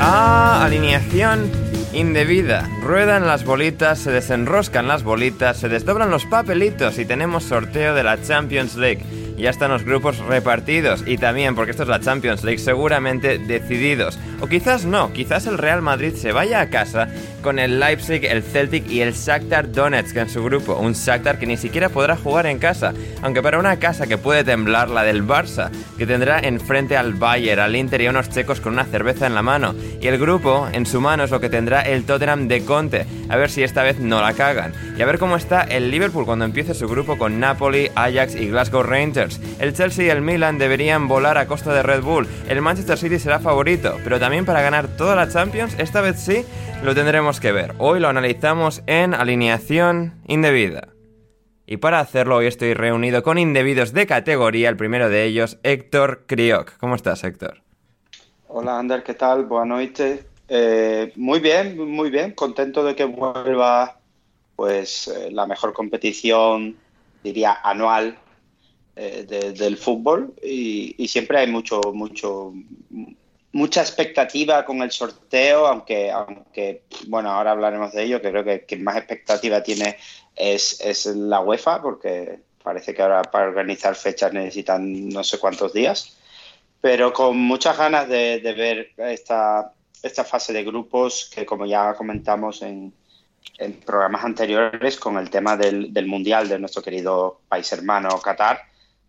A Alineación Indebida. Ruedan las bolitas, se desenroscan las bolitas, se desdoblan los papelitos y tenemos sorteo de la Champions League. Ya están los grupos repartidos y también, porque esto es la Champions League, seguramente decididos. O quizás no, quizás el Real Madrid se vaya a casa con el Leipzig, el Celtic y el Shakhtar Donetsk en su grupo. Un Shakhtar que ni siquiera podrá jugar en casa, aunque para una casa que puede temblar, la del Barça, que tendrá enfrente al Bayern, al Inter y a unos checos con una cerveza en la mano. Y el grupo en su mano es lo que tendrá el Tottenham de Conte, a ver si esta vez no la cagan. Y a ver cómo está el Liverpool cuando empiece su grupo con Napoli, Ajax y Glasgow Rangers. El Chelsea y el Milan deberían volar a costa de Red Bull. El Manchester City será favorito, pero también para ganar toda la Champions, esta vez sí, lo tendremos que ver. Hoy lo analizamos en alineación indebida. Y para hacerlo hoy estoy reunido con indebidos de categoría, el primero de ellos, Héctor Crioc. ¿Cómo estás, Héctor? Hola, Ander, ¿qué tal? Buenas noches. Eh, muy bien, muy bien. Contento de que vuelva pues eh, la mejor competición, diría, anual eh, de- del fútbol y, y siempre hay mucho, mucho, mucha expectativa con el sorteo, aunque, aunque bueno, ahora hablaremos de ello, creo que quien más expectativa tiene es, la UEFA, porque parece que ahora para organizar fechas necesitan no sé cuántos días, pero con muchas ganas de, ver esta, esta fase de grupos que como ya comentamos en, programas anteriores con el tema del, del Mundial de nuestro querido país hermano Qatar,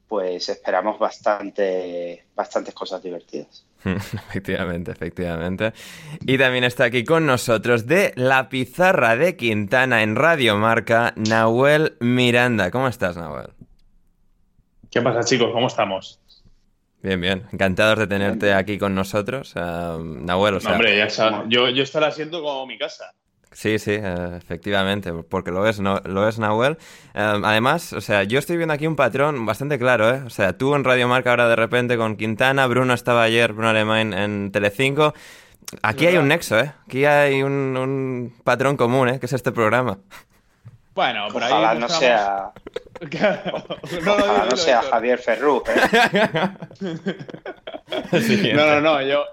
pues esperamos bastante, bastantes cosas divertidas. efectivamente, efectivamente. Y también está aquí con nosotros de la pizarra de Quintana en Radio Marca, Nahuel Miranda. ¿Cómo estás, Nahuel? ¿Qué pasa, chicos? ¿Cómo estamos? Bien, bien. Encantados de tenerte aquí con nosotros. Ah, Nahuel, o sea, Hombre, ya sabes, yo, yo estaré siendo como mi casa. Sí, sí, eh, efectivamente, porque lo es, no, lo es Nahuel. Eh, además, o sea, yo estoy viendo aquí un patrón bastante claro, ¿eh? O sea, tú en Radio Marca ahora de repente con Quintana, Bruno estaba ayer, Bruno Alemán en Telecinco. Aquí hay un nexo, ¿eh? Aquí hay un, un patrón común, ¿eh? Que es este programa. Bueno, por ahí. Ojalá no sea, no, no, ojalá no sea. Javier Ferrú. ¿eh? No, no, no, yo.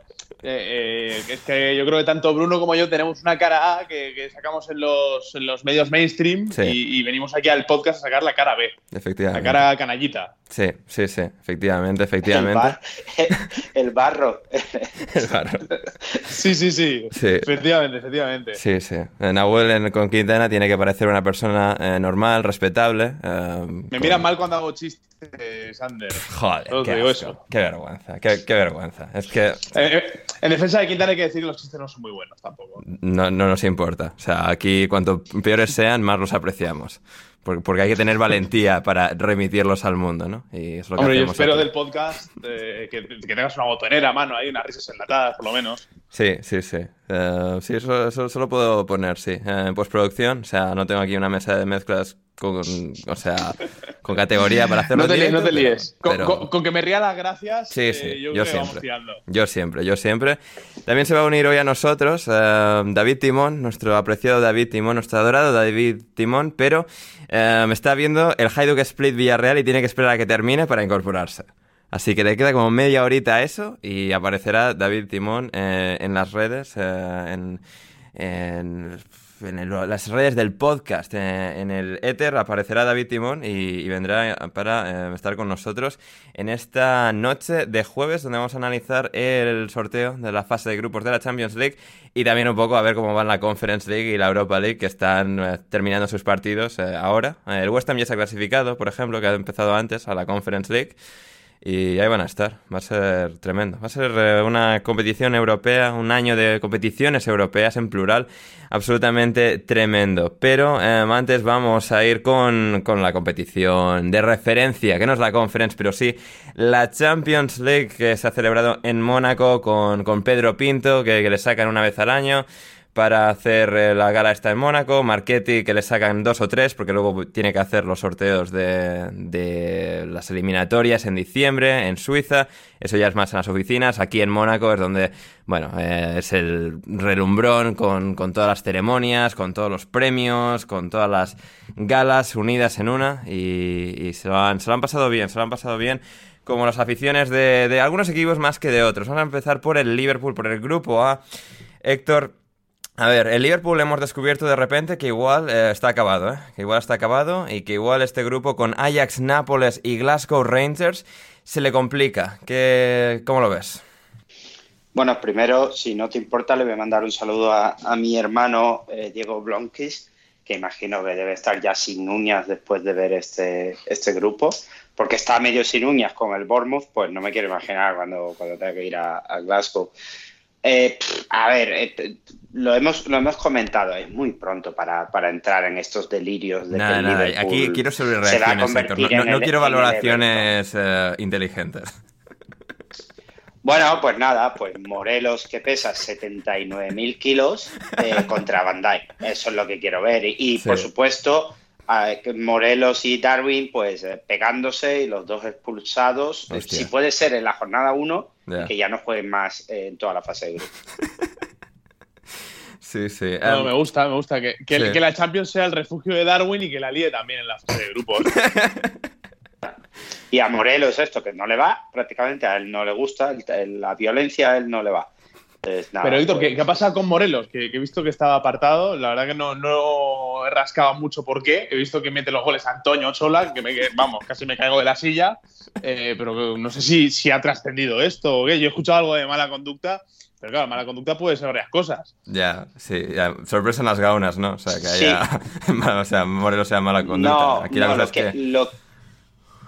Eh, eh, es que yo creo que tanto Bruno como yo tenemos una cara A que, que sacamos en los, en los medios mainstream Sí. y, y venimos aquí al podcast a sacar la cara B, la Efectivamente. cara canallita. Sí, sí, sí, efectivamente, El, efectivamente. bar- el barro. El barro. Sí, sí, sí, Sí. Efectivamente, efectivamente. Sí, sí. Eh, Nahuel en- con Quintana tiene que parecer una persona eh, normal, respetable. eh, Me con- miran mal cuando hago chistes, Sander. Joder, Solo te qué, digo asco. eso. qué vergüenza, qué, qué vergüenza. Es que Eh, eh, en defensa de Quintana hay que decir que los chistes no son muy buenos tampoco. no, no nos importa. O sea, aquí cuanto peores sean, más los apreciamos. Por- Porque hay que tener valentía para remitirlos al mundo, ¿no? Y es lo que Hombre, yo espero aquí. del podcast eh, que, que tengas una botonera a mano ahí, unas risas enlatadas, por lo menos. Sí, sí, sí. Eh, sí, eso, eso, eso lo puedo poner, sí. Eh, en postproducción, o sea, no tengo aquí una mesa de mezclas con, o sea, con categoría para hacerlo No te, directo, no te líes. Con, pero- con- con que me ría las gracias, Sí, eh, sí, yo, yo vamos siempre. Yo siempre, yo siempre. También se va a unir hoy a nosotros eh, David Timón, nuestro apreciado David Timón, nuestro adorado David Timón, pero eh, me está viendo el Hajduk Split Villarreal y tiene que esperar a que termine para incorporarse. Así que le queda como media horita eso y aparecerá David Timón eh, en las redes, eh, en, en- en el- las redes del podcast, eh, en el éter aparecerá David Timón y, vendrá para eh, estar con nosotros en esta noche de jueves donde vamos a analizar el sorteo de la fase de grupos de la Champions League y también un poco a ver cómo van la Conference League y la Europa League que están eh, terminando sus partidos eh, ahora. El West Ham ya se ha clasificado, por ejemplo, que ha empezado antes a la Conference League. Y ahí van a estar. Va a ser tremendo. Va a ser eh, una competición europea, un año de competiciones europeas en plural, absolutamente tremendo. Pero eh, antes vamos a ir con, con la competición de referencia, que no es la Conference, pero sí la Champions League que se ha celebrado en Mónaco con, con Pedro Pinto, que, que le sacan una vez al año para hacer eh, la gala esta en Mónaco, Marchetti que le sacan dos o tres porque luego tiene que hacer los sorteos de, de las eliminatorias en diciembre en Suiza, eso ya es más en las oficinas, aquí en Mónaco es donde, bueno, eh, es el relumbrón con, con todas las ceremonias, con todos los premios, con todas las galas unidas en una y, y se, lo han, se lo han pasado bien, se lo han pasado bien como las aficiones de, de algunos equipos más que de otros. Vamos a empezar por el Liverpool, por el grupo A. Héctor, a ver, el Liverpool hemos descubierto de repente que igual eh, está acabado, ¿eh? Que igual está acabado y que igual este grupo con Ajax, Nápoles y Glasgow Rangers se le complica. ¿Qué, ¿Cómo lo ves? Bueno, primero, si no te importa, le voy a mandar un saludo a, a mi hermano eh, Diego Blonkis, que imagino que debe estar ya sin uñas después de ver este, este grupo, porque está medio sin uñas con el Bournemouth, pues no me quiero imaginar cuando, cuando tenga que ir a, a Glasgow. Eh, a ver, eh, lo, hemos, lo hemos comentado, es muy pronto para, para entrar en estos delirios de que nada, Liverpool aquí quiero sobre reacciones. No, no- el- quiero valoraciones eh, inteligentes. Bueno, pues nada, pues Morelos que pesa 79.000 kilos eh, contra Dijk. Eso es lo que quiero ver. Y, y, Sí. por supuesto, que Morelos y Darwin pues eh, pegándose y los dos expulsados. eh, Hostia. Si puede ser en la jornada 1, Ya. que ya no jueguen más eh, en toda la fase de grupo. Sí, sí. No, Em, me gusta, me gusta que, que, sí. que la Champions sea el refugio de Darwin y que la líe también en la fase de grupos. Y a Morelos esto, que no le va, prácticamente a él no le gusta, el- el- la violencia a él no le va. Entonces, nada, Pero Víctor, pues- ¿qué, qué ha pasado con Morelos? Que, que he visto que estaba apartado. La verdad que no, no he rascado mucho por qué. He visto que mete los goles Antonio Chola, que, me, que, vamos, casi me caigo de la silla. Eh, pero no sé si, si ha trascendido esto o qué. Yo he escuchado algo de mala conducta, pero claro, mala conducta puede ser varias cosas. Ya, sí, ya. Sorpresa en las gaunas, ¿no? O sea, que Sí. haya. o sea, Morelos sea mala conducta. No, Aquí la no, cosa lo es que, que. lo-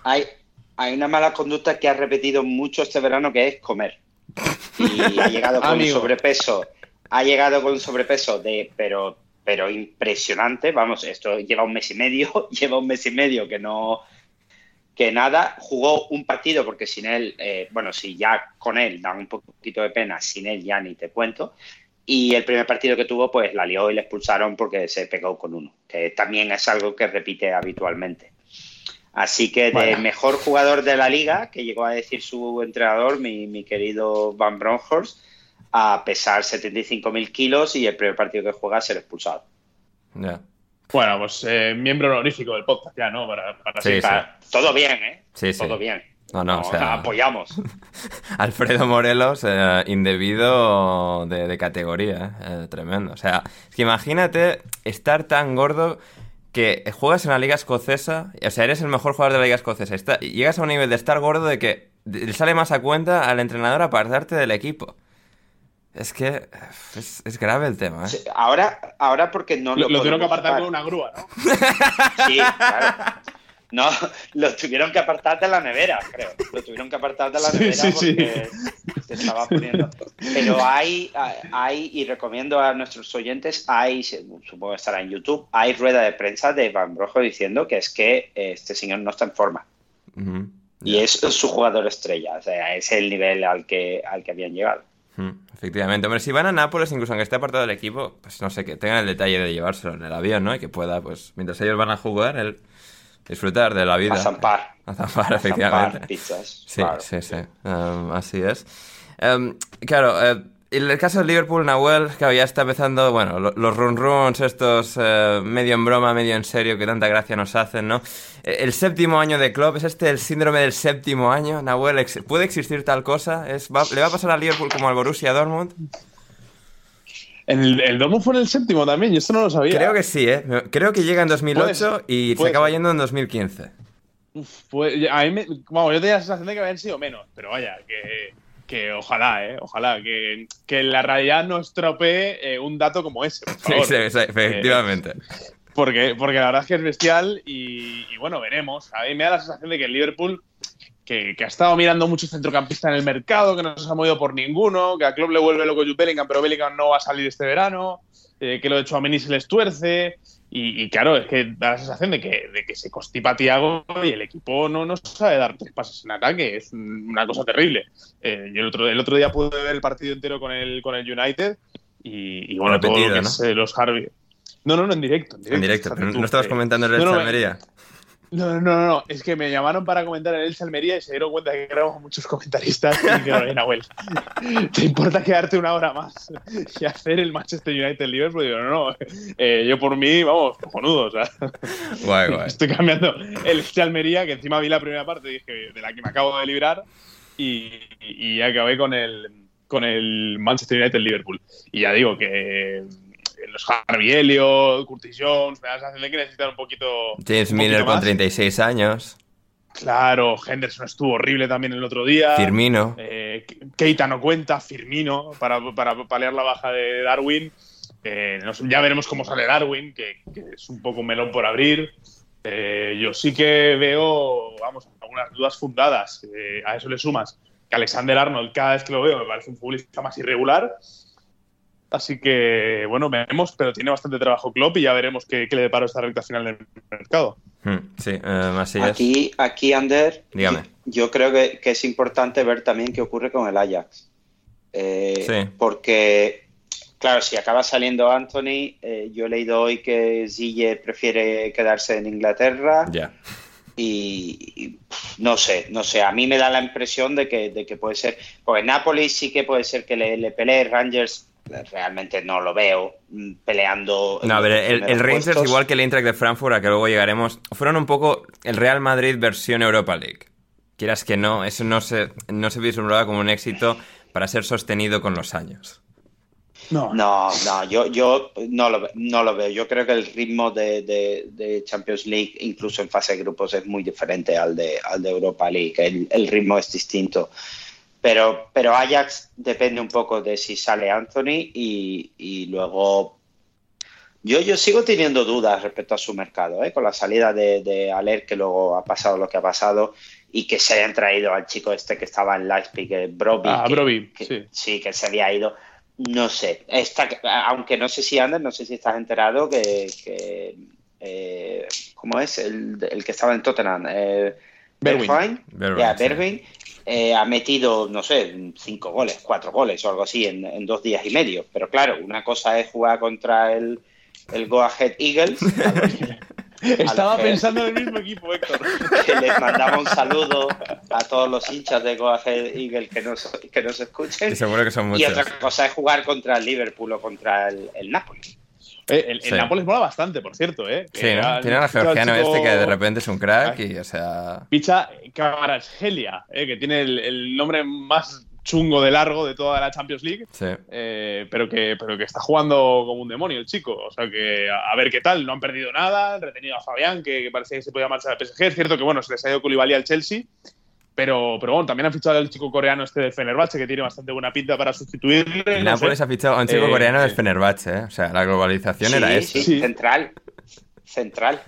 hay, hay una mala conducta que ha repetido mucho este verano que es comer. Y ha llegado con un sobrepeso, ha llegado con un sobrepeso de, pero, pero impresionante. Vamos, esto lleva un mes y medio, lleva un mes y medio que no, que nada, jugó un partido porque sin él, eh, bueno, si ya con él da un poquito de pena, sin él ya ni te cuento. Y el primer partido que tuvo, pues la lió y le expulsaron porque se pegó con uno, que también es algo que repite habitualmente. Así que de Bueno. mejor jugador de la liga, que llegó a decir su entrenador, mi, mi querido Van Bronckhorst, a pesar 75.000 kilos y el primer partido que juega ser expulsado. Ya. Bueno, pues eh, miembro honorífico del podcast ya, ¿no? Para, para Sí, sí. Todo bien, ¿eh? Sí, sí. Todo bien. No, no, o sea, apoyamos. Alfredo Morelos, eh, indebido de, de categoría, eh, tremendo. O sea, es que imagínate estar tan gordo que juegas en la liga escocesa, o sea, eres el mejor jugador de la liga escocesa, está- y llegas a un nivel de estar gordo de que le sale más a cuenta al entrenador apartarte del equipo. Es que es, es grave el tema, ¿eh? Sí, Ahora, ahora porque no Lo, lo, lo tuvieron que apartar con una grúa, ¿no? Sí, claro. No, lo tuvieron que apartar de la nevera, creo. Lo tuvieron que apartar de la Sí, nevera sí, sí. porque se estaba poniendo. Pero hay, hay, y recomiendo a nuestros oyentes, hay, supongo que estará en YouTube, hay rueda de prensa de Van Brojo diciendo que es que eh, este señor no está en forma. Y es su jugador estrella, o sea, es el nivel al que, al que habían llegado. Efectivamente, hombre, si van a Nápoles, incluso aunque esté apartado del equipo, pues no sé, que tengan el detalle de llevárselo en el avión, ¿no? Y que pueda, pues, mientras ellos van a jugar, él disfrutar de la vida. A zampar. A zampar, A efectivamente. zampar pizzas. Sí, claro. sí, sí. Um, así es. Um, claro, eh, en el caso del Liverpool, Nahuel, que ya está empezando, bueno, lo- los run runs estos eh, medio en broma, medio en serio, que tanta gracia nos hacen, ¿no? Eh, El séptimo año de club, ¿es este el síndrome del séptimo año? Nahuel, ¿puede existir tal cosa? ¿Es, va- ¿Le va a pasar al Liverpool como al Borussia Dortmund? El, el Dortmund fue en el séptimo también, yo esto no lo sabía. Creo que sí, ¿eh? Creo que llega en 2008 Puede- y se acaba yendo en 2015. Pues, a mí me- vamos, yo tenía la sensación de que habían sido menos, pero vaya, que, que ojalá, ¿eh? Ojalá, que, que la realidad no estropee eh, un dato como ese, por favor. sí, sí, efectivamente. Porque, porque la verdad es que es bestial y, y bueno, veremos. A mí me da la sensación de que el Liverpool, que, que ha estado mirando mucho centrocampista en el mercado, que no se ha movido por ninguno, que a Klopp le vuelve loco Jude Bellingham, pero Bellingham no va a salir este verano, eh, que lo de Chouameni se les tuerce. Y, y claro, es que da la sensación de que, de que se constipa Tiago y el equipo no, no sabe dar tres pases en ataque. Es una cosa terrible. Eh, yo el otro, el otro día pude ver el partido entero con el, con el United y, y bueno, todo lo que ¿no? es eh, los Harvey. No, no, no, en directo. En directo, En directo, fíjate pero no estabas eh, comentando el no, no, Almería. No, no, no, no, es que me llamaron para comentar el Elche Almería y se dieron cuenta que éramos muchos comentaristas y dijeron, "Oye, Nahuel, ¿te importa quedarte una hora más y hacer el Manchester United Liverpool? Y digo, no, no, eh, yo por mí, vamos, cojonudo, o sea, Guay, guay. estoy cambiando el Elche Almería, que encima vi la primera parte y dije, de la que me acabo de librar y, y acabé con el, con el Manchester United Liverpool. Y ya digo que los Harvey Elliott, Curtis Jones, me da la sensación de que necesitan un poquito. James un Miller poquito con más. 36 años. Claro, Henderson estuvo horrible también el otro día. Firmino. Eh, Keita no cuenta, Firmino, para, para paliar la baja de Darwin. Eh, ya veremos cómo sale Darwin, que, que es un poco un melón por abrir. Eh, yo sí que veo, vamos, algunas dudas fundadas. A eso le sumas que Alexander Arnold, cada vez que lo veo, me parece un futbolista más irregular. Así que, bueno, veremos, pero tiene bastante trabajo Klopp y ya veremos qué, qué le depara esta recta final del mercado. Hmm, Sí, eh, así es. Aquí, aquí, Ander, Dígame. yo creo que, que es importante ver también qué ocurre con el Ajax. Eh, Sí. Porque, claro, si acaba saliendo Anthony, eh, yo he leído hoy que Zille prefiere quedarse en Inglaterra Ya. y, no sé, no sé, a mí me da la impresión de que, de que puede ser, porque Napoli sí que puede ser que le, le pelee, Rangers realmente no lo veo mm, peleando. No, a ver, el, el Rangers, igual que el Eintracht de Frankfurt, a que luego llegaremos, fueron un poco el Real Madrid versión Europa League. Quieras que no, eso no se, no se vislumbraba como un éxito para ser sostenido con los años. No, No, no, yo, yo no, lo, no lo veo. Yo creo que el ritmo de, de- de Champions League, incluso en fase de grupos, es muy diferente al de, al de Europa League. El, el ritmo es distinto. Pero, pero Ajax depende un poco de si sale Anthony y, y luego... Yo, yo sigo teniendo dudas respecto a su mercado, ¿eh? con la salida de, de Aler, que luego ha pasado lo que ha pasado, y que se hayan traído al chico este que estaba en Leipzig, eh, Broby, Ah, que- Broby, que- sí. que se había ido. No sé, está, aunque no sé si Ander, no sé si estás enterado que, que, eh, ¿cómo es? El, el que estaba en Tottenham, eh, sí. Bergwijn, eh, ha metido, no sé, cinco goles, cuatro goles o algo así en, en dos días y medio. Pero claro, una cosa es jugar contra el, el Go Ahead Eagles, Estaba pensando en el mismo equipo, Héctor. que les mandaba un saludo a todos los hinchas de Go Ahead Eagles que nos, que nos escuchen. Y seguro que son Y muchos. otra cosa es jugar contra el Liverpool o contra el, el Napoli. Eh, el, el Sí. Nápoles mola bastante, por cierto, ¿eh? Sí, ¿no? Tiene al georgiano chico- este que de repente es un crack y, o sea... Ficha Kvaratskhelia, eh, que tiene el, el nombre más chungo de largo de toda la Champions League. Sí. eh, pero, que, pero que está jugando como un demonio el chico. O sea que a, a ver qué tal. No han perdido nada. Han retenido a Fabián, que, que parecía que se podía marchar al PSG. Es cierto que bueno, se les ha ido Koulibaly al Chelsea. Pero, pero bueno, también han fichado al chico coreano este de Fenerbahce, que tiene bastante buena pinta para sustituirle. El no Nápoles sé. ha fichado a un chico Eh, coreano sí. Fenerbahce, ¿eh? O sea, la globalización Sí, era eso. sí, Sí. central. Central.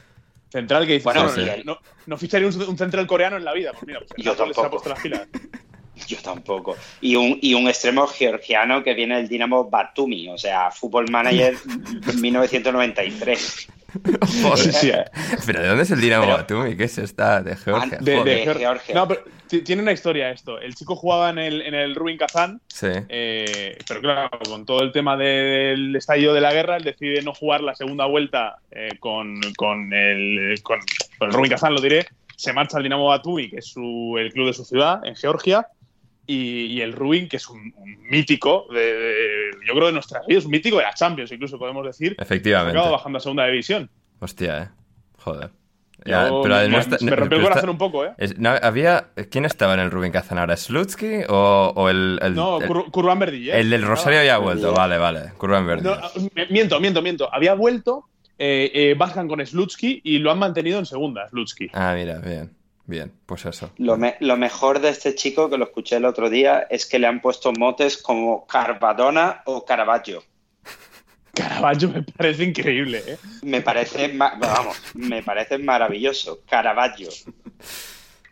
Central que dice, Bueno, "Bueno, y el- no, no ficharía un, un central coreano en la vida. Pues mira, pues Yo Nápoles se ha tampoco. puesto las. Yo tampoco. Y un, y un extremo georgiano que viene del Dinamo Batumi, o sea, Football Manager 1993. Joder. Sí, sí, eh. Pero ¿de dónde es el Dinamo Pero- Batumi? ¿Qué es esta? De Georgia. De, Georgia. No, pero tiene una historia esto. El chico jugaba en el, en el Rubin Kazán, Sí. eh, pero claro, con todo el tema de- del estallido de la guerra, él decide no jugar la segunda vuelta eh, con, con el, con, con el Rubin Kazán, lo diré. Se marcha al Dinamo Batumi, que es su- el club de su ciudad, en Georgia. Y, y el Rubin, que es un, un mítico, de, de- yo creo de nuestras vidas, un mítico de la Champions, incluso podemos decir. Efectivamente. Acaba bajando a segunda división. Hostia, eh. Joder. Ya, Yo- pero me, no está- me rompió el está- corazón un poco, ¿eh? es- no, había, ¿Quién estaba en el Rubin Kazan ahora? ¿Slutsky o, o el, el, No, Kurban Verdillet. el del Rosario había vuelto? Vale, vale. Kurban Verdi. No, miento, miento, miento. Había vuelto, eh, eh, bajan con Slutsky y lo han mantenido en segunda, Slutsky. Ah, mira, bien. Bien, pues eso. Lo, me- lo mejor de este chico, que lo escuché el otro día, es que le han puesto motes como Carvadona o Caravaggio. Caravaggio me parece increíble, ¿eh? Me parece, ma- vamos, me parece maravilloso. Caravaggio.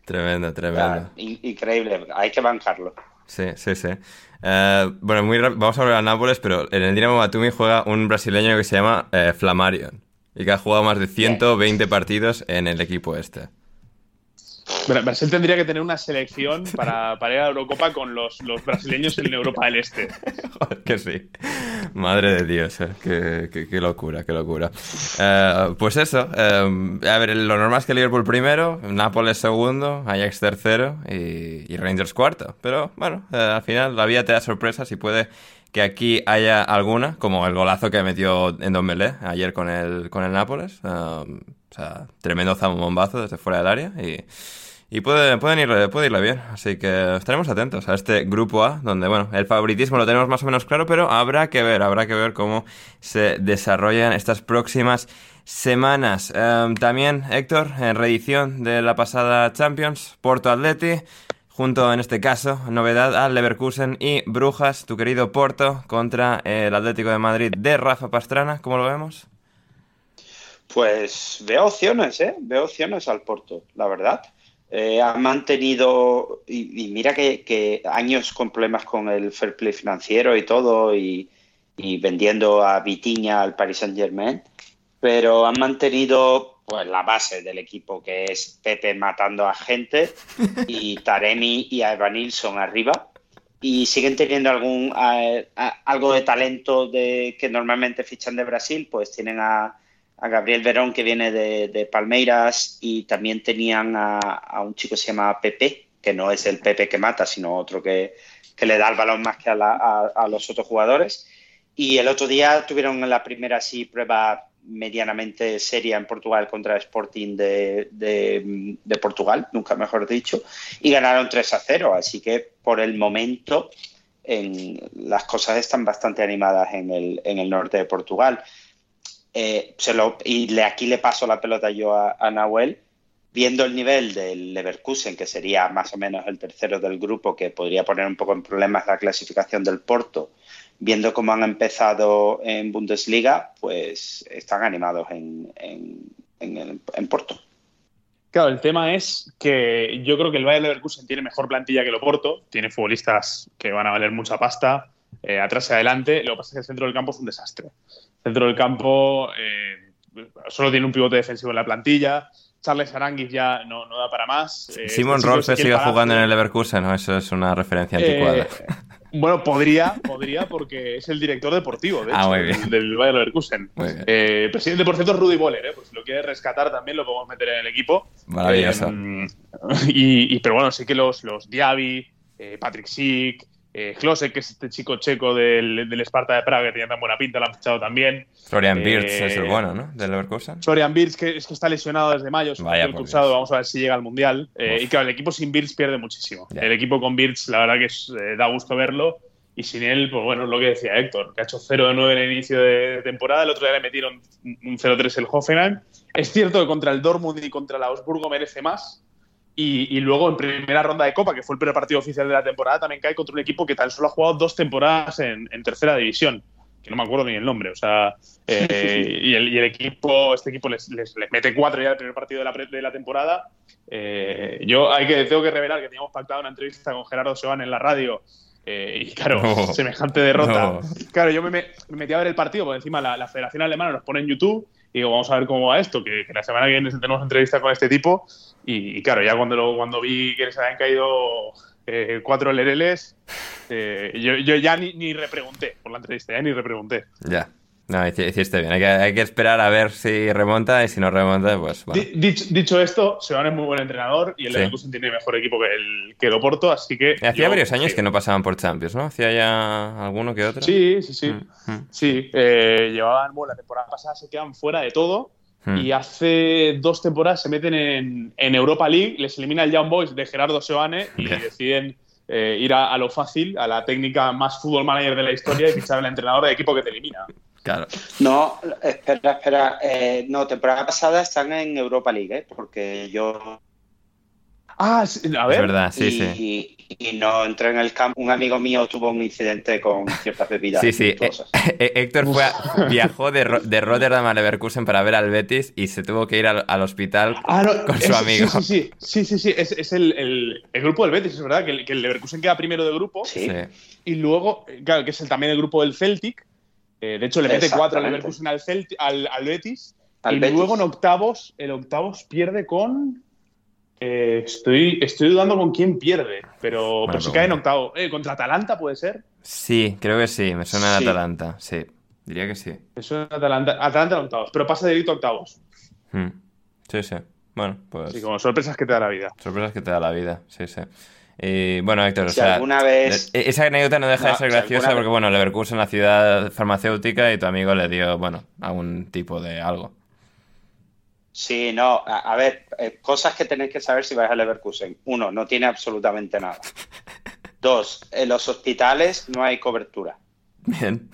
Tremendo, tremendo. in- increíble, hay que bancarlo. Sí, sí, sí. Eh, bueno, muy vamos a hablar al Nápoles, pero en el Dinamo Batumi juega un brasileño que se llama eh, Flamarion y que ha jugado más de 120 partidos en el equipo este. Bra- Brasil tendría que tener una selección para, para ir a la Eurocopa con los, los brasileños en Europa del Este. Joder, que sí. Madre de Dios, eh. qué, qué- locura, qué locura. Eh, pues eso, eh, a ver, lo normal es que Liverpool primero, Nápoles segundo, Ajax tercero y, y Rangers cuarto. Pero bueno, al final la vida te da sorpresas y puede que aquí haya alguna, como el golazo que metió en Dombele ayer con el, con el Nápoles. Eh, o sea, tremendo zambombazo desde fuera del área y... Y puede, pueden irle, puede irle bien, así que estaremos atentos a este grupo A, donde, bueno, el favoritismo lo tenemos más o menos claro, pero habrá que ver, habrá que ver cómo se desarrollan estas próximas semanas. Em, también, Héctor, en reedición de la pasada Champions, Porto Atleti, junto en este caso, novedad al Leverkusen y Brujas, tu querido Porto, contra el Atlético de Madrid de Rafa Pastrana, ¿cómo lo vemos? Pues veo opciones, ¿eh? Veo opciones al Porto, la verdad. Eh, ha mantenido, y, mira que, que años con problemas con el fair play financiero y todo, y, y vendiendo a Vitiña al Paris Saint Germain, pero han mantenido pues la base del equipo, que es Pepe matando a gente y Taremi y a Evanilson arriba. Y siguen teniendo algún a- algo de talento de, que normalmente fichan de Brasil, pues tienen a, a Gabriel Verón que viene de, de Palmeiras y también tenían a, a un chico que se llama Pepe, que no es el Pepe que mata, sino otro que, que le da el balón más que a, la- a- a los otros jugadores. Y el otro día tuvieron la primera así prueba medianamente seria en Portugal contra Sporting de, de- de Portugal, nunca mejor dicho, y ganaron 3 a 0. Así que por el momento en, las cosas están bastante animadas en el, en el norte de Portugal. Eh, se lo, y le, aquí le paso la pelota yo a, a Nahuel. Viendo el nivel del Leverkusen, que sería más o menos el tercero del grupo, que podría poner un poco en problemas la clasificación del Porto, viendo cómo han empezado en Bundesliga, pues están animados en, en, en, el- en Porto. Claro, el tema es que yo creo que el Bayern Leverkusen tiene mejor plantilla que el Oporto, tiene futbolistas que van a valer mucha pasta, eh, atrás y adelante. Lo que pasa es que el centro del campo es un desastre. El centro del campo eh, solo tiene un pivote defensivo en la plantilla. Charles Aranguis ya no, no da para más. Eh, Simon Rolfe sigue jugando en el Leverkusen, ¿no? Eso es una referencia anticuada. Bueno, podría, podría, porque es el director deportivo, de Ah, hecho, del, del Bayern Leverkusen. Eh, presidente, por cierto, es Rudy Boller, ¿eh? pues si lo quiere rescatar también lo podemos meter en el equipo. Maravilloso. Eh, y, y- pero bueno, sí que los, los Diaby, eh, Patrick Schick, Eh, Klose, que es este chico checo del, del Sparta de Praga, que tenía tan buena pinta, lo han fichado también. Florian Eh, Wirtz es el bueno, ¿no? Del Leverkusen. Florian Wirtz, que es que está lesionado desde mayo, Vaya el cruzado, Dios. vamos a ver si llega al Mundial. Eh, y claro, el equipo sin Wirtz pierde muchísimo. Ya. El equipo con Wirtz, la verdad que es, eh, da gusto verlo. Y sin él, pues bueno, es lo que decía Héctor, que ha hecho 0 de 9 en el inicio de temporada. El otro día le metieron un 0-3 el Hoffenheim. Es cierto que contra el Dortmund y contra el Augsburgo merece más. Y, y luego en primera ronda de Copa, que fue el primer partido oficial de la temporada, también cae contra un equipo que tan solo ha jugado dos temporadas en, en tercera división, que no me acuerdo ni el nombre. O sea, eh, y, el, y el equipo, este equipo les, les- les mete cuatro ya el primer partido de la, de la temporada. Eh, yo hay que, tengo que revelar que teníamos pactado una entrevista con Gerardo Seban en la radio. eh, y claro, No. semejante derrota. No. Claro, yo me, me- me metí a ver el partido, porque encima la, la Federación Alemana nos pone en YouTube y digo, vamos a ver cómo va esto, que, la semana que viene tenemos entrevista con este tipo. Y, claro, ya cuando, lo- cuando vi que les habían caído eh, cuatro lereles, eh, yo, yo ya ni, ni repregunté por la entrevista, ya ni repregunté. Ya. No, hici- hiciste bien. Hay que, hay que esperar a ver si remonta y si no remonta, pues bueno. Di- dicho, dicho esto, Seban es muy buen entrenador y el Sí. Leverkusen tiene mejor equipo que el, que el Oporto, así que... Hacía yo- varios años sí. que no pasaban por Champions, ¿no? Hacía ya alguno que otro. Sí, sí, sí. Mm, mm. Sí, eh, llevaban, bueno, la temporada pasada se quedan fuera de todo Mm. y hace dos temporadas se meten en, en Europa League, les elimina el Young Boys de Gerardo Seoane y deciden eh, ir a, a lo fácil, a la técnica más fútbol manager de la historia y fichar al entrenador del equipo que te elimina. Claro. No, espera, espera. eh, no, temporada pasada están en Europa League, ¿eh? porque yo. Ah, sí, a ver. Es verdad, sí, y, sí. y no entré en el campo. Un amigo mío tuvo un incidente con ciertas bebidas. Sí, sí. Eh, eh, Héctor fue a- viajó de, Ro- de Rotterdam a Leverkusen para ver al Betis y se tuvo que ir al, al hospital Ah, no, con es- su amigo. Sí, sí, sí, sí, sí, sí, es, es el, el- el grupo del Betis, es verdad, que el, que el Leverkusen queda primero de grupo Sí. Y luego, claro, que es el, también el grupo del Celtic. Eh, de hecho, le mete cuatro al. Leverkusen al, Celtic, al, al Betis. Al y Betis. luego en octavos, el octavos pierde con. eh, estoy, estoy dudando con quién pierde, pero, pero sí pregunta. cae en octavo. Eh, ¿Contra Atalanta puede ser? Sí, creo que sí. Me suena Sí. Atalanta. Sí. Diría que sí. Eso es Atalanta, Atalanta en octavos, pero pasa directo a octavos. Mm. Sí, sí. Bueno, pues Así como sorpresas que te da la vida. sorpresas que te da la vida. Sí, sí. Y bueno, Héctor, o sea, alguna vez- e- esa anécdota no deja de ser graciosa porque, bueno, Leverkusen, la ciudad farmacéutica, y tu amigo le dio, bueno, algún tipo de algo. Sí, no, a, a ver, eh, cosas que tenéis que saber si vais a Leverkusen. Uno, no tiene absolutamente nada. Dos, en los hospitales no hay cobertura. Bien.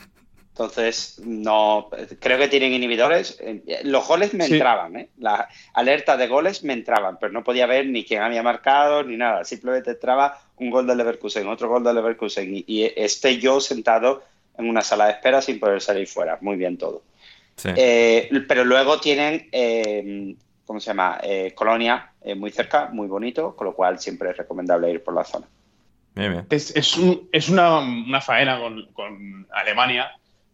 Entonces, no, creo que tienen inhibidores. Los goles me Sí. entraban, ¿eh? Las alertas de goles me entraban, pero no podía ver ni quién había marcado ni nada. Simplemente entraba un gol de Leverkusen, otro gol de Leverkusen y, y esté yo sentado en una sala de espera sin poder salir fuera. Muy bien todo. Sí. Eh, pero luego tienen, eh, ¿cómo se llama? Eh, Colonia, eh, muy cerca, muy bonito, con lo cual siempre es recomendable ir por la zona. Bien, bien. Es, es, un- es una, una faena con, con Alemania,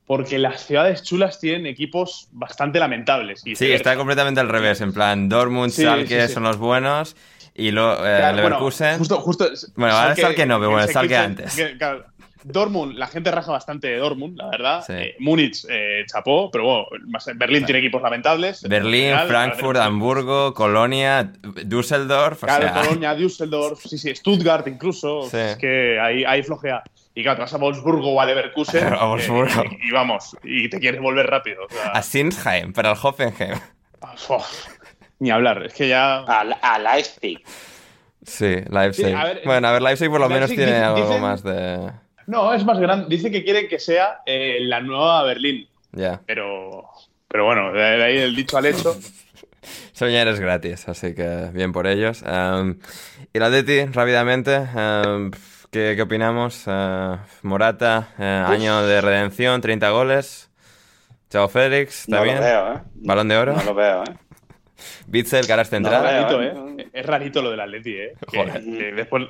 porque las ciudades chulas tienen equipos bastante lamentables. Y Sí, está completamente al revés. En plan, Dortmund, Sí, sí. son los buenos y lo, eh, Claro, Leverkusen. Bueno, justo, justo, Bueno, ahora Schalke no, pero bueno, que- antes. que- claro, Dortmund, la gente raja bastante de Dortmund, la verdad. Sí. Eh, Múnich, eh, chapó, pero bueno, Berlín tiene equipos lamentables. Berlín, general, Frankfurt, Hamburgo, Colonia, Düsseldorf. O Claro, sea, Colonia, Düsseldorf, sí, sí, Stuttgart incluso. Sí. Es que ahí, ahí flojea. Y claro, te vas a Wolfsburgo o a Leverkusen. A Wolfsburgo. eh, y, y vamos, y te quieres volver rápido. o sea, a Sinsheim, para el Hoffenheim. uf, ni hablar, es que ya. A, a Leipzig. Sí, Leipzig. Sí, a ver, bueno, a ver, Leipzig por lo menos tiene dice- algo dicen- más de... No, es más grande. Dice que quieren que sea eh, la nueva Berlín. Ya. Pero, pero bueno, de de ahí el dicho al hecho. Soñar es gratis, así que bien por ellos. Um, y la Deti, rápidamente, um, ¿qué, qué opinamos? Uh, Morata, eh, año de redención, 30 goles. Chao Félix, ¿está No bien? lo veo, ¿eh? Balón de oro. No lo veo, ¿eh? Bitzel, caras No, central. vale. rarito, ¿eh? ¿eh? Es rarito lo del Atleti, ¿eh? Joder. que después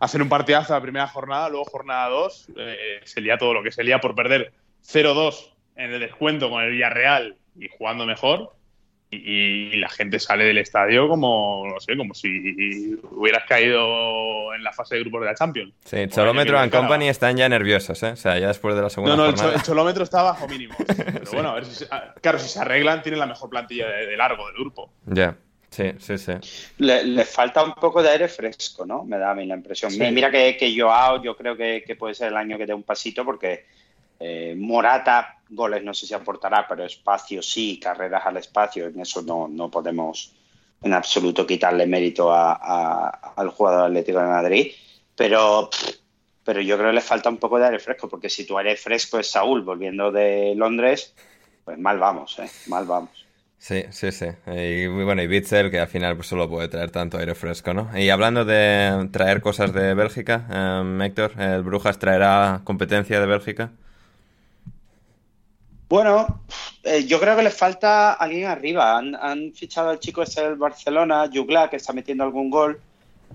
hacen un partidazo la primera jornada, luego jornada 2, se lía todo lo que se lía por perder 0-2 en el descuento con el Villarreal y jugando mejor. Y, y la gente sale del estadio como, no sé, como si hubieras caído en la fase de grupos de la Champions. Sí, Cholómetro and que Company están ya nerviosos, ¿eh? O sea, ya después de la segunda No, no, el, cho- jornada. el cholómetro está bajo mínimo. Pero bueno, a ver si se- claro, si se arreglan, tienen la mejor plantilla de, de largo del grupo. Ya. Sí, sí, sí. Le, falta un poco de aire fresco, ¿no? Me da a mí la impresión. Mira que, que Joao yo creo que, puede ser el año que dé un pasito porque eh, Morata, goles no sé si aportará, pero espacio sí, carreras al espacio, en eso no, no podemos en absoluto quitarle mérito al jugador Atlético de Madrid, pero, pero yo creo que le falta un poco de aire fresco, porque si tu aire fresco es Saúl volviendo de Londres, pues mal vamos, ¿eh? mal vamos. Sí, sí, sí. Y bueno, y Bitzel, que al final pues, solo puede traer tanto aire fresco, ¿no? Y hablando de traer cosas de Bélgica, eh, Héctor, ¿el Brujas traerá competencia de Bélgica? Bueno, eh, yo creo que le falta alguien arriba. Han, fichado al chico este del Barcelona, Jugla, que está metiendo algún gol.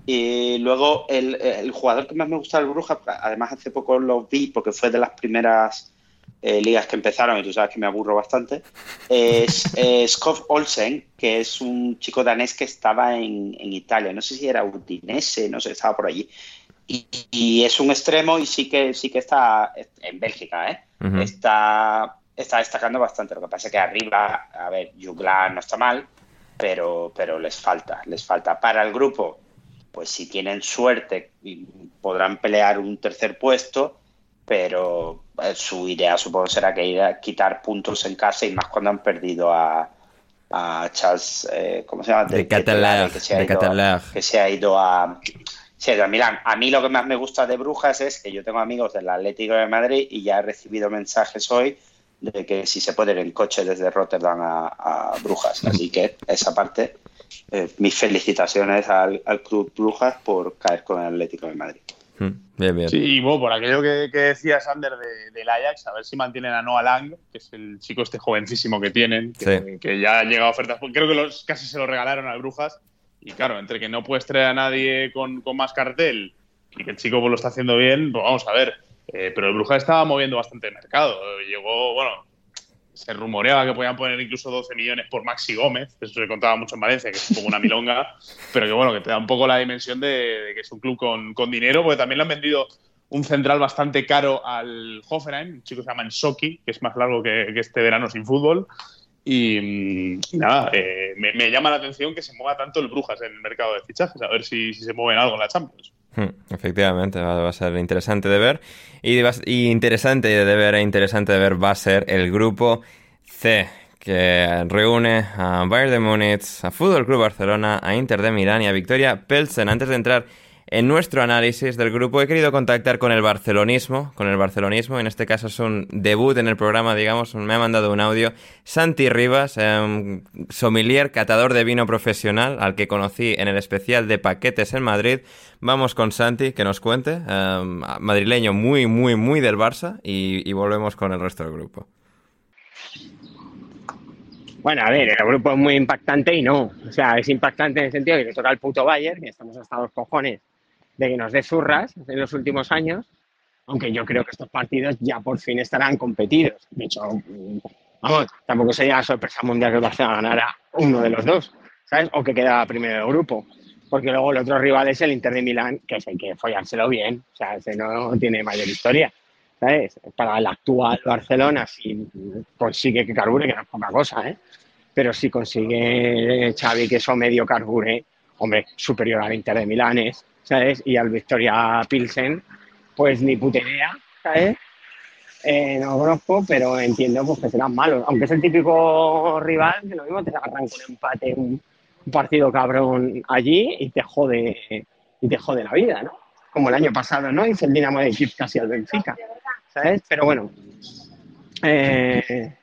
Y luego el, jugador que más me gusta del Brujas, además hace poco lo vi porque fue de las primeras eh, ligas que empezaron, y tú sabes que me aburro bastante, es Skov Olsen, que es un chico danés que estaba en, Italia, no sé si era Udinese, no sé, estaba por allí. Y, es un extremo y sí que sí que está en Bélgica, ¿eh? Está está destacando bastante. Lo que pasa es que arriba, a ver, Juglar no está mal, pero, pero les falta, les falta. Para el grupo, pues si tienen suerte, podrán pelear un tercer puesto, pero eh, su idea supongo será que ir a quitar puntos en casa y más cuando han perdido a, a Charles, eh, ¿cómo se llama? De, Catalá, que, se ha ido, que se ha ido a se a Milán. A mí lo que más me gusta de Brujas es que yo tengo amigos del Atlético de Madrid y ya he recibido mensajes hoy de que si se puede ir en coche desde Rotterdam a, Brujas. Así que esa parte, eh, mis felicitaciones al, Club Brujas por caer con el Atlético de Madrid. Bien, bien. Sí, y bueno, por aquello que, que decía Sander del Ajax, a ver si mantienen a Noah Lang, que es el chico este jovencísimo que tienen, que, ya ha llegado a ofertas. Creo que los, casi se lo regalaron al Brujas. Y claro, entre que no puedes traer a nadie con, con más cartel y que el chico pues, lo está haciendo bien, pues vamos a ver. Eh, pero el Brujas estaba moviendo bastante el mercado. Llegó, bueno, se rumoreaba que podían poner incluso 12 millones por Maxi Gómez, eso se contaba mucho en Valencia, que es un poco una milonga, pero que bueno, que te da un poco la dimensión de, que es un club con, dinero, porque también le han vendido un central bastante caro al Hoffenheim, un chico que se llama Ensoki, que es más largo que, este verano sin fútbol. Y, nada, eh, me, llama la atención que se mueva tanto el Brujas en el mercado de fichajes, a ver si, si se mueven algo en la Champions. Hmm, efectivamente, va, a ser interesante de ver. Y, interesante de ver e interesante de ver va a ser el grupo C, que reúne a Bayern de Múnich, a Fútbol Club Barcelona, a Inter de Milán y a Victoria Pelsen. Antes de entrar en nuestro análisis del grupo he querido contactar con el barcelonismo, con el barcelonismo, en este caso es un debut en el programa, digamos, me ha mandado un audio Santi Rivas, eh, sommelier, catador de vino profesional, al que conocí en el especial de paquetes en Madrid. Vamos con Santi, que nos cuente, em, madrileño muy, muy, muy del Barça, y, volvemos con el resto del grupo. Bueno, a ver, el grupo es muy impactante y no. O sea, es impactante en el sentido de que toca el puto Bayern, que estamos hasta los cojones de que nos dé zurras en los últimos años, aunque yo creo que estos partidos ya por fin estarán competidos. De hecho, vamos, tampoco sería sorpresa mundial que el Barcelona ganara uno de los dos, ¿sabes? O que queda primero del grupo. Porque luego el otro rival es el Inter de Milán, que es hay que follárselo bien, o sea, ese no tiene mayor historia. ¿sabes? Para el actual Barcelona, si consigue que carbure, que no es poca cosa, ¿eh? Pero si consigue Xavi que eso medio carbure, hombre, superior al Inter de Milán es, ¿sabes? Y al Victoria Pilsen, pues ni puta idea, ¿sabes? Eh, no lo conozco, pero entiendo pues, que serán malos. Aunque es el típico rival, que lo mismo te arranca un empate, un, partido cabrón allí y te jode y te jode la vida, ¿no? Como el año pasado, ¿no? Hizo el Dinamo de Kiev casi al Benfica, ¿sabes? Pero bueno, eh,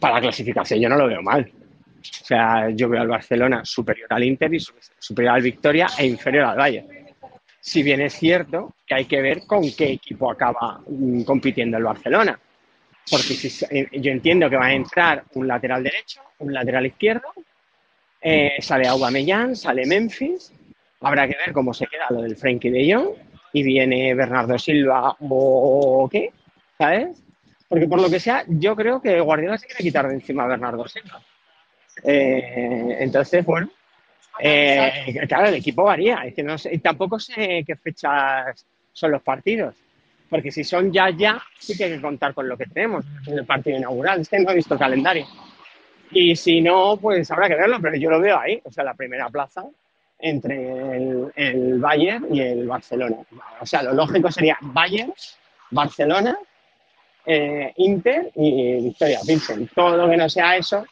para la clasificación yo no lo veo mal. O sea, yo veo al Barcelona superior al Inter y superior al Victoria e inferior al Bayern. Si bien es cierto que hay que ver con qué equipo acaba mm, compitiendo el Barcelona. Porque eh, yo entiendo que va a entrar un lateral derecho, un lateral izquierdo, eh, sale Aubameyang, sale Memphis, habrá que ver cómo se queda lo del Frankie de Jong y viene Bernardo Silva o qué, ¿sabes? Porque por lo que sea, yo creo que Guardiola se quiere quitar de encima a Bernardo Silva. Eh, entonces, bueno, eh, claro, el equipo varía. Es que no sé, tampoco sé qué fechas son los partidos. Porque si son ya, ya, sí que hay que contar con lo que tenemos en el partido inaugural. Es que no he visto calendario. Y si no, pues habrá que verlo, pero yo lo veo ahí, o sea, la primera plaza entre el, el Bayern y el Barcelona. O sea, lo lógico sería Bayern, Barcelona, eh, Inter y Victoria Pilsen. Todo lo que no sea eso,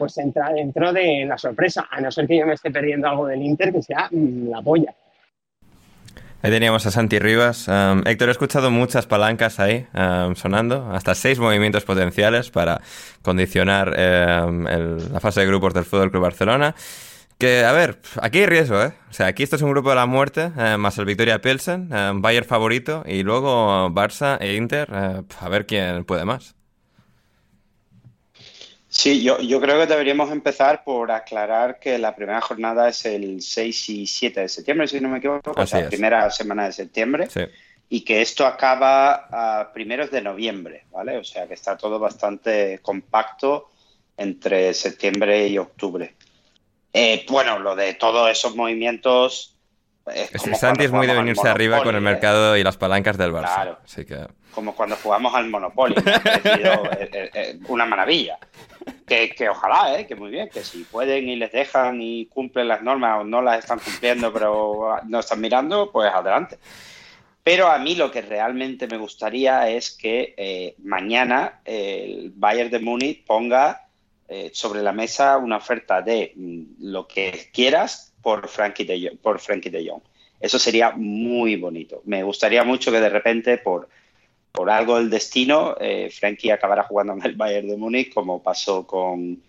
pues entra dentro de la sorpresa, a no ser que yo me esté perdiendo algo del Inter que sea mm, la polla. Ahí teníamos a Santi Rivas. Héctor, he escuchado muchas palancas ahí sonando, hasta seis movimientos potenciales para condicionar el- la fase de grupos del Fútbol Club Barcelona. Que, a ver, aquí hay riesgo, ¿eh? O sea, aquí esto es un grupo de la muerte, eh, más el Victoria Pilsen, eh, Bayern favorito, y luego Barça e Inter, eh, a ver quién puede más. Sí, yo, yo creo que deberíamos empezar por aclarar que la primera jornada es el 6 y 7 de septiembre, si no me equivoco, o sea, es. primera semana de septiembre, Sí. y que esto acaba a primeros de noviembre, ¿vale? O sea, que está todo bastante compacto entre septiembre y octubre. Eh, bueno, lo de todos esos movimientos... Es como Santi es cuando muy de venirse arriba con el ¿eh? mercado y las palancas del Barça. Claro. Así que... como cuando jugamos al Monopoly. Eh, eh, una maravilla. Que, que ojalá, eh, que muy bien, que si pueden y les dejan y cumplen las normas o no las están cumpliendo pero no están mirando, pues adelante. Pero a mí lo que realmente me gustaría es que eh, mañana el Bayern de Múnich ponga eh, sobre la mesa una oferta de mm, lo que quieras por Frankie de, Jong- por Frankie de Jong. Eso sería muy bonito. Me gustaría mucho que de repente por por algo del destino, eh, Frankie acabará jugando en el Bayern de Múnich, como pasó con,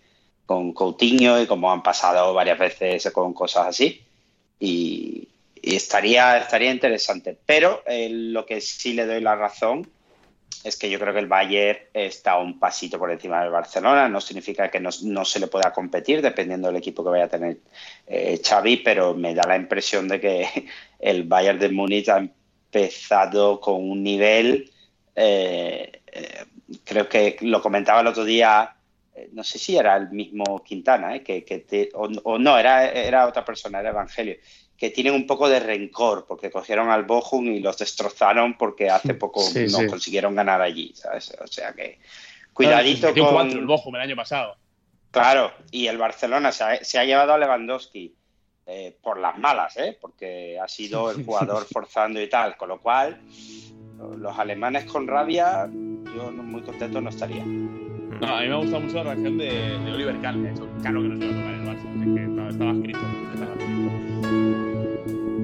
con Coutinho y como han pasado varias veces con cosas así. Y, y estaría, estaría interesante. Pero eh, lo que sí le doy la razón es que yo creo que el Bayern está un pasito por encima del Barcelona. No significa que no, no se le pueda competir, dependiendo del equipo que vaya a tener eh, Xavi, pero me da la impresión de que el Bayern de Múnich ha empezado con un nivel eh, eh, creo que lo comentaba el otro día, eh, no sé si era el mismo Quintana, que, que o no, era, era otra persona, era Evangelio, que tienen un poco de rencor porque cogieron al Bochum y los destrozaron porque hace poco Sí, no sí. consiguieron ganar allí, ¿sabes? O sea que cuidadito Metió con... cuatro el Bochum el año pasado. Claro, y el Barcelona se ha, se ha llevado a Lewandowski eh, por las malas, ¿eh? porque ha sido el jugador forzando y tal, con lo cual los alemanes con rabia, yo no- muy contento no estaría. No, a mí me ha gustado mucho la reacción de, de Oliver Kahn. Hecho, claro que no se va a tocar el Barça. Es que estaba, estaba escrito. Estaba escrito.